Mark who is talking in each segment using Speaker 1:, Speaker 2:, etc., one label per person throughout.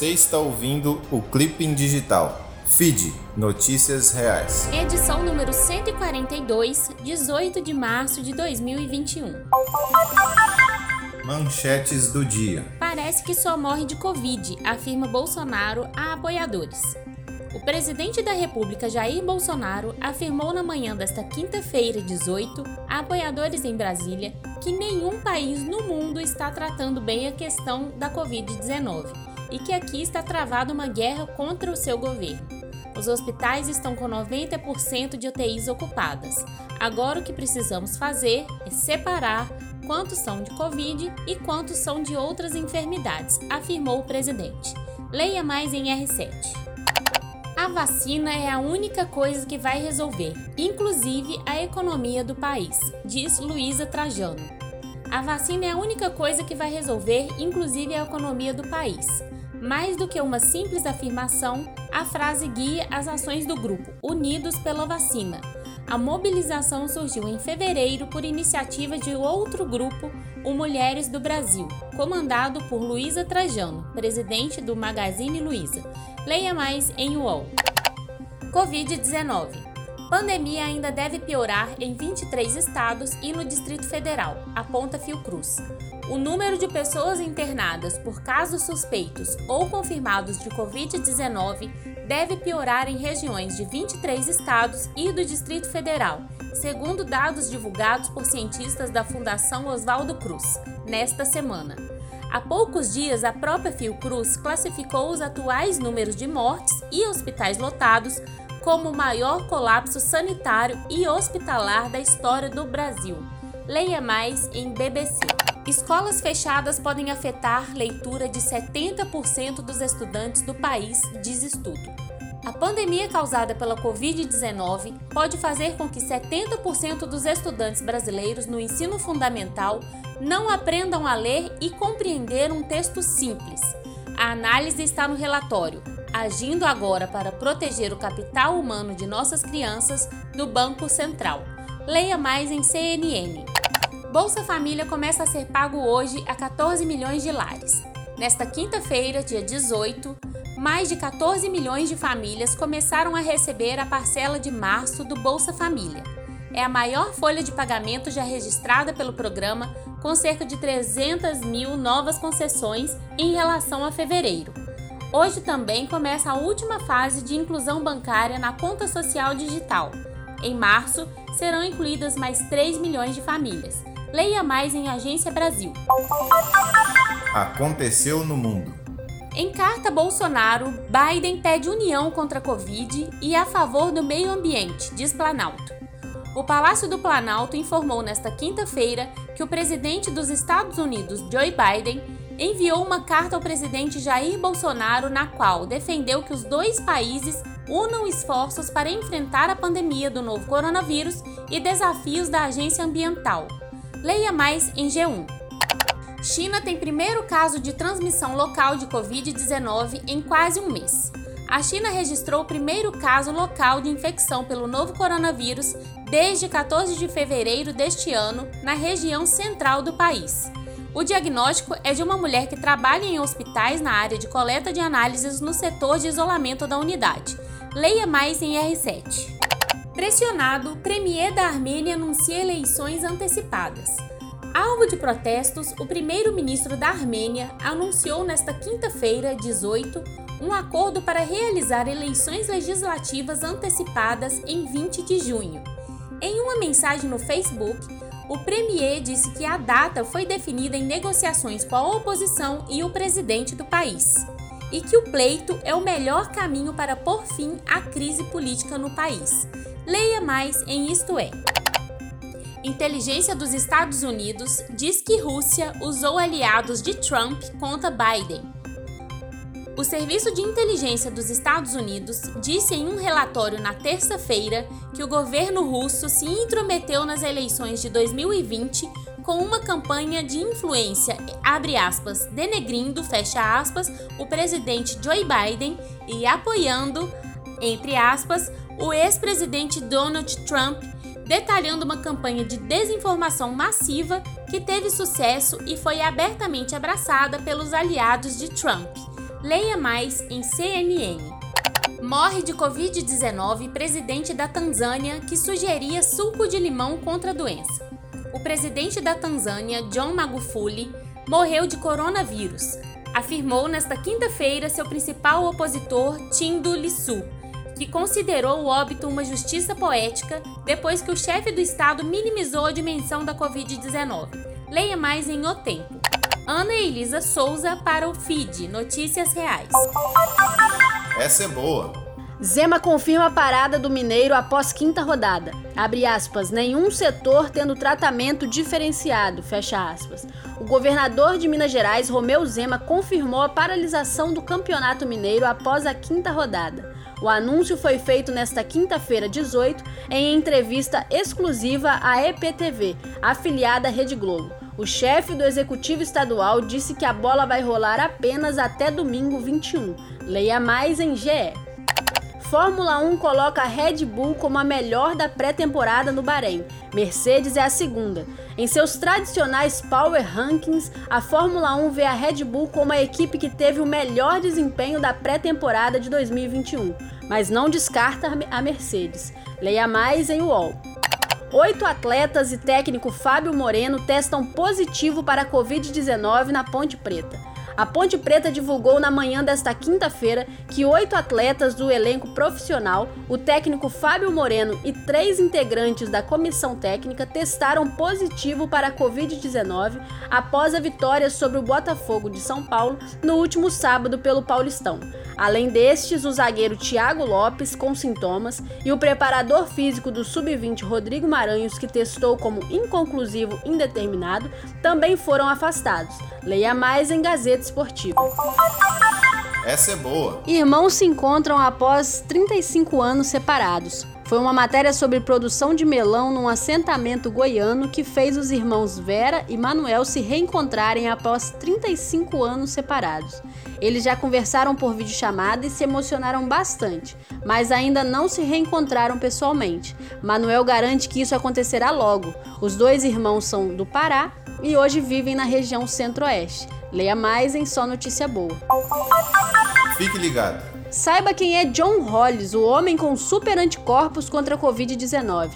Speaker 1: Você está ouvindo o Clipping Digital. Feed Notícias Reais.
Speaker 2: Edição número 142, 18 de março de 2021.
Speaker 1: Manchetes do dia.
Speaker 2: Parece que só morre de Covid, afirma Bolsonaro a apoiadores. O presidente da República, Jair Bolsonaro, afirmou na manhã desta quinta-feira, 18, a apoiadores em Brasília que nenhum país no mundo está tratando bem a questão da Covid-19 e que aqui está travada uma guerra contra o seu governo. Os hospitais estão com 90% de UTIs ocupadas. Agora o que precisamos fazer é separar quantos são de Covid e quantos são de outras enfermidades, afirmou o presidente. Leia mais em R7. A vacina é a única coisa que vai resolver, inclusive a economia do país, diz Luísa Trajano. A vacina é a única coisa que vai resolver, inclusive a economia do país. Mais do que uma simples afirmação, a frase guia as ações do grupo Unidos pela Vacina. A mobilização surgiu em fevereiro por iniciativa de outro grupo, o Mulheres do Brasil, comandado por Luísa Trajano, presidente do Magazine Luiza. Leia mais em UOL. Covid-19. Pandemia ainda deve piorar em 23 estados e no Distrito Federal, aponta Fiocruz. O número de pessoas internadas por casos suspeitos ou confirmados de Covid-19 deve piorar em regiões de 23 estados e do Distrito Federal, segundo dados divulgados por cientistas da Fundação Oswaldo Cruz, nesta semana. Há poucos dias, a própria Fiocruz classificou os atuais números de mortes e hospitais lotados como o maior colapso sanitário e hospitalar da história do Brasil. Leia mais em BBC. Escolas fechadas podem afetar leitura de 70% dos estudantes do país, diz estudo. A pandemia causada pela Covid-19 pode fazer com que 70% dos estudantes brasileiros no ensino fundamental não aprendam a ler e compreender um texto simples. A análise está no relatório Agindo agora para proteger o capital humano de nossas crianças do Banco Central. Leia mais em CNN. Bolsa Família começa a ser pago hoje a 14 milhões de lares. Nesta quinta-feira, dia 18, mais de 14 milhões de famílias começaram a receber a parcela de março do Bolsa Família. É a maior folha de pagamento já registrada pelo programa, com cerca de 300 mil novas concessões em relação a fevereiro. Hoje também começa a última fase de inclusão bancária na conta social digital. Em março, serão incluídas mais 3 milhões de famílias. Leia mais em Agência Brasil.
Speaker 1: Aconteceu no mundo.
Speaker 2: Em carta Bolsonaro, Biden pede união contra a Covid e a favor do meio ambiente, diz Planalto. O Palácio do Planalto informou nesta quinta-feira que o presidente dos Estados Unidos, Joe Biden, enviou uma carta ao presidente Jair Bolsonaro na qual defendeu que os dois países unam esforços para enfrentar a pandemia do novo coronavírus e desafios da agência ambiental. Leia mais em G1. China tem primeiro caso de transmissão local de Covid-19 em quase um mês. A China registrou o primeiro caso local de infecção pelo novo coronavírus desde 14 de fevereiro deste ano, na região central do país. O diagnóstico é de uma mulher que trabalha em hospitais na área de coleta de análises no setor de isolamento da unidade. Leia mais em R7. Pressionado, Premier da Armênia anuncia eleições antecipadas. Alvo de protestos, o primeiro-ministro da Armênia anunciou nesta quinta-feira, 18, um acordo para realizar eleições legislativas antecipadas em 20 de junho. Em uma mensagem no Facebook, o premier disse que a data foi definida em negociações com a oposição e o presidente do país e que o pleito é o melhor caminho para pôr fim à crise política no país. Leia mais em Isto É. Inteligência dos Estados Unidos diz que Rússia usou aliados de Trump contra Biden. O Serviço de Inteligência dos Estados Unidos disse em um relatório na terça-feira que o governo russo se intrometeu nas eleições de 2020 com uma campanha de influência, abre aspas, denegrindo, fecha aspas, o presidente Joe Biden e apoiando, entre aspas, o ex-presidente Donald Trump, detalhando uma campanha de desinformação massiva que teve sucesso e foi abertamente abraçada pelos aliados de Trump. Leia mais em CNN. Morre de Covid-19 presidente da Tanzânia que sugeria suco de limão contra a doença. O presidente da Tanzânia, John Magufuli, morreu de coronavírus, afirmou nesta quinta-feira seu principal opositor, Tindo Lissu, que considerou o óbito uma justiça poética depois que o chefe do estado minimizou a dimensão da Covid-19. Leia mais em O Tempo. Ana Elisa Souza para o FID Notícias Reais.
Speaker 1: Essa é boa.
Speaker 3: Zema confirma a parada do Mineiro após quinta rodada. Abre aspas, nenhum setor tendo tratamento diferenciado, fecha aspas. O governador de Minas Gerais, Romeu Zema, confirmou a paralisação do Campeonato Mineiro após a quinta rodada. O anúncio foi feito nesta quinta-feira, 18, em entrevista exclusiva à EPTV, afiliada à Rede Globo. O chefe do executivo estadual disse que a bola vai rolar apenas até domingo 21. Leia mais em GE. Fórmula 1 coloca a Red Bull como a melhor da pré-temporada no Bahrein. Mercedes é a segunda. Em seus tradicionais Power Rankings, a Fórmula 1 vê a Red Bull como a equipe que teve o melhor desempenho da pré-temporada de 2021, mas não descarta a Mercedes. Leia mais em UOL. Oito atletas e técnico Fábio Moreno testam positivo para a Covid-19 na Ponte Preta. A Ponte Preta divulgou na manhã desta quinta-feira que oito atletas do elenco profissional, o técnico Fábio Moreno e três integrantes da comissão técnica testaram positivo para a Covid-19 após a vitória sobre o Botafogo de São Paulo no último sábado pelo Paulistão. Além destes, o zagueiro Thiago Lopes, com sintomas, e o preparador físico do Sub-20 Rodrigo Maranhos, que testou como inconclusivo indeterminado, também foram afastados. Leia mais em Gazeta Esportiva.
Speaker 1: Essa é boa.
Speaker 3: Irmãos se encontram após 35 anos separados. Foi uma matéria sobre produção de melão num assentamento goiano que fez os irmãos Vera e Manuel se reencontrarem após 35 anos separados. Eles já conversaram por videochamada e se emocionaram bastante, mas ainda não se reencontraram pessoalmente. Manuel garante que isso acontecerá logo. Os dois irmãos são do Pará e hoje vivem na região centro-oeste. Leia mais em Só Notícia Boa.
Speaker 1: Fique ligado.
Speaker 3: Saiba quem é John Hollis, o homem com super anticorpos contra a Covid-19.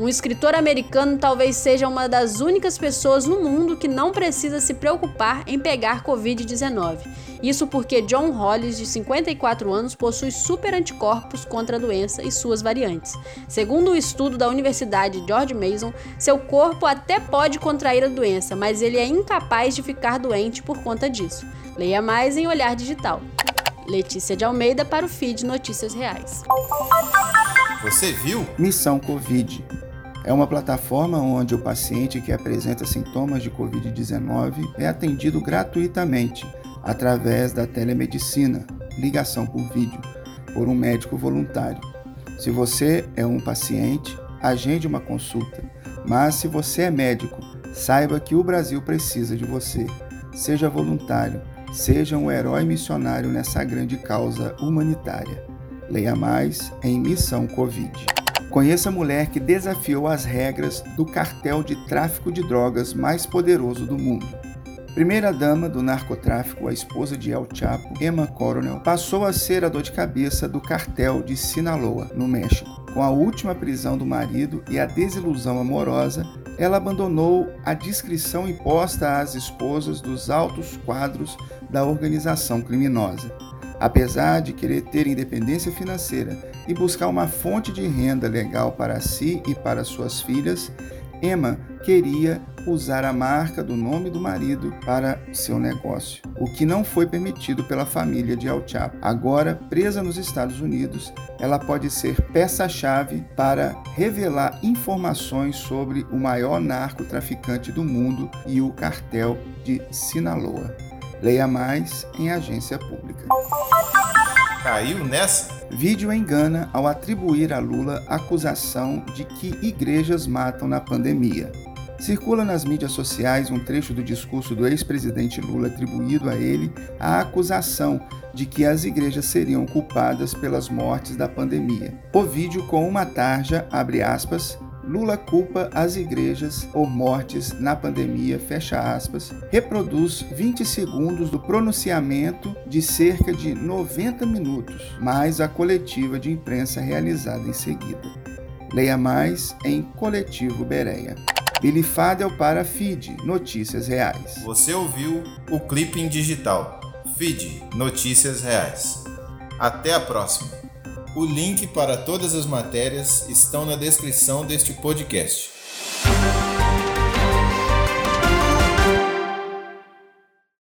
Speaker 3: Um escritor americano talvez seja uma das únicas pessoas no mundo que não precisa se preocupar em pegar Covid-19. Isso porque John Hollis, de 54 anos, possui super anticorpos contra a doença e suas variantes. Segundo o um estudo da Universidade George Mason, seu corpo até pode contrair a doença, mas ele é incapaz de ficar doente por conta disso. Leia mais em Olhar Digital. Letícia de Almeida para o feed Notícias Reais.
Speaker 1: Você viu?
Speaker 4: Missão Covid é uma plataforma onde o paciente que apresenta sintomas de Covid-19 é atendido gratuitamente através da telemedicina, ligação por vídeo, por um médico voluntário. Se você é um paciente, agende uma consulta. Mas se você é médico, saiba que o Brasil precisa de você. Seja voluntário, seja um herói missionário nessa grande causa humanitária. Leia mais em Missão Covid. Conheça a mulher que desafiou as regras do cartel de tráfico de drogas mais poderoso do mundo. Primeira-dama do narcotráfico, a esposa de El Chapo, Emma Coronel, passou a ser a dor de cabeça do cartel de Sinaloa, no México. Com a última prisão do marido e a desilusão amorosa, ela abandonou a discrição imposta às esposas dos altos quadros da organização criminosa. Apesar de querer ter independência financeira e buscar uma fonte de renda legal para si e para suas filhas, Emma queria usar a marca do nome do marido para seu negócio, o que não foi permitido pela família de El Chapo. Agora, presa nos Estados Unidos, ela pode ser peça-chave para revelar informações sobre o maior narcotraficante do mundo e o cartel de Sinaloa. Leia mais em agência pública.
Speaker 1: Caiu nessa?
Speaker 4: Vídeo engana ao atribuir a Lula acusação de que igrejas matam na pandemia. Circula nas mídias sociais um trecho do discurso do ex-presidente Lula atribuído a ele a acusação de que as igrejas seriam culpadas pelas mortes da pandemia. O vídeo com uma tarja, abre aspas, Lula culpa as igrejas por mortes na pandemia, fecha aspas, reproduz 20 segundos do pronunciamento de cerca de 90 minutos, mais a coletiva de imprensa realizada em seguida. Leia mais em Coletivo Bereia. Billy Fadel para Feed Notícias Reais.
Speaker 1: Você ouviu o Clipping Digital. Feed Notícias Reais. Até a próxima. O link para todas as matérias estão na descrição deste podcast.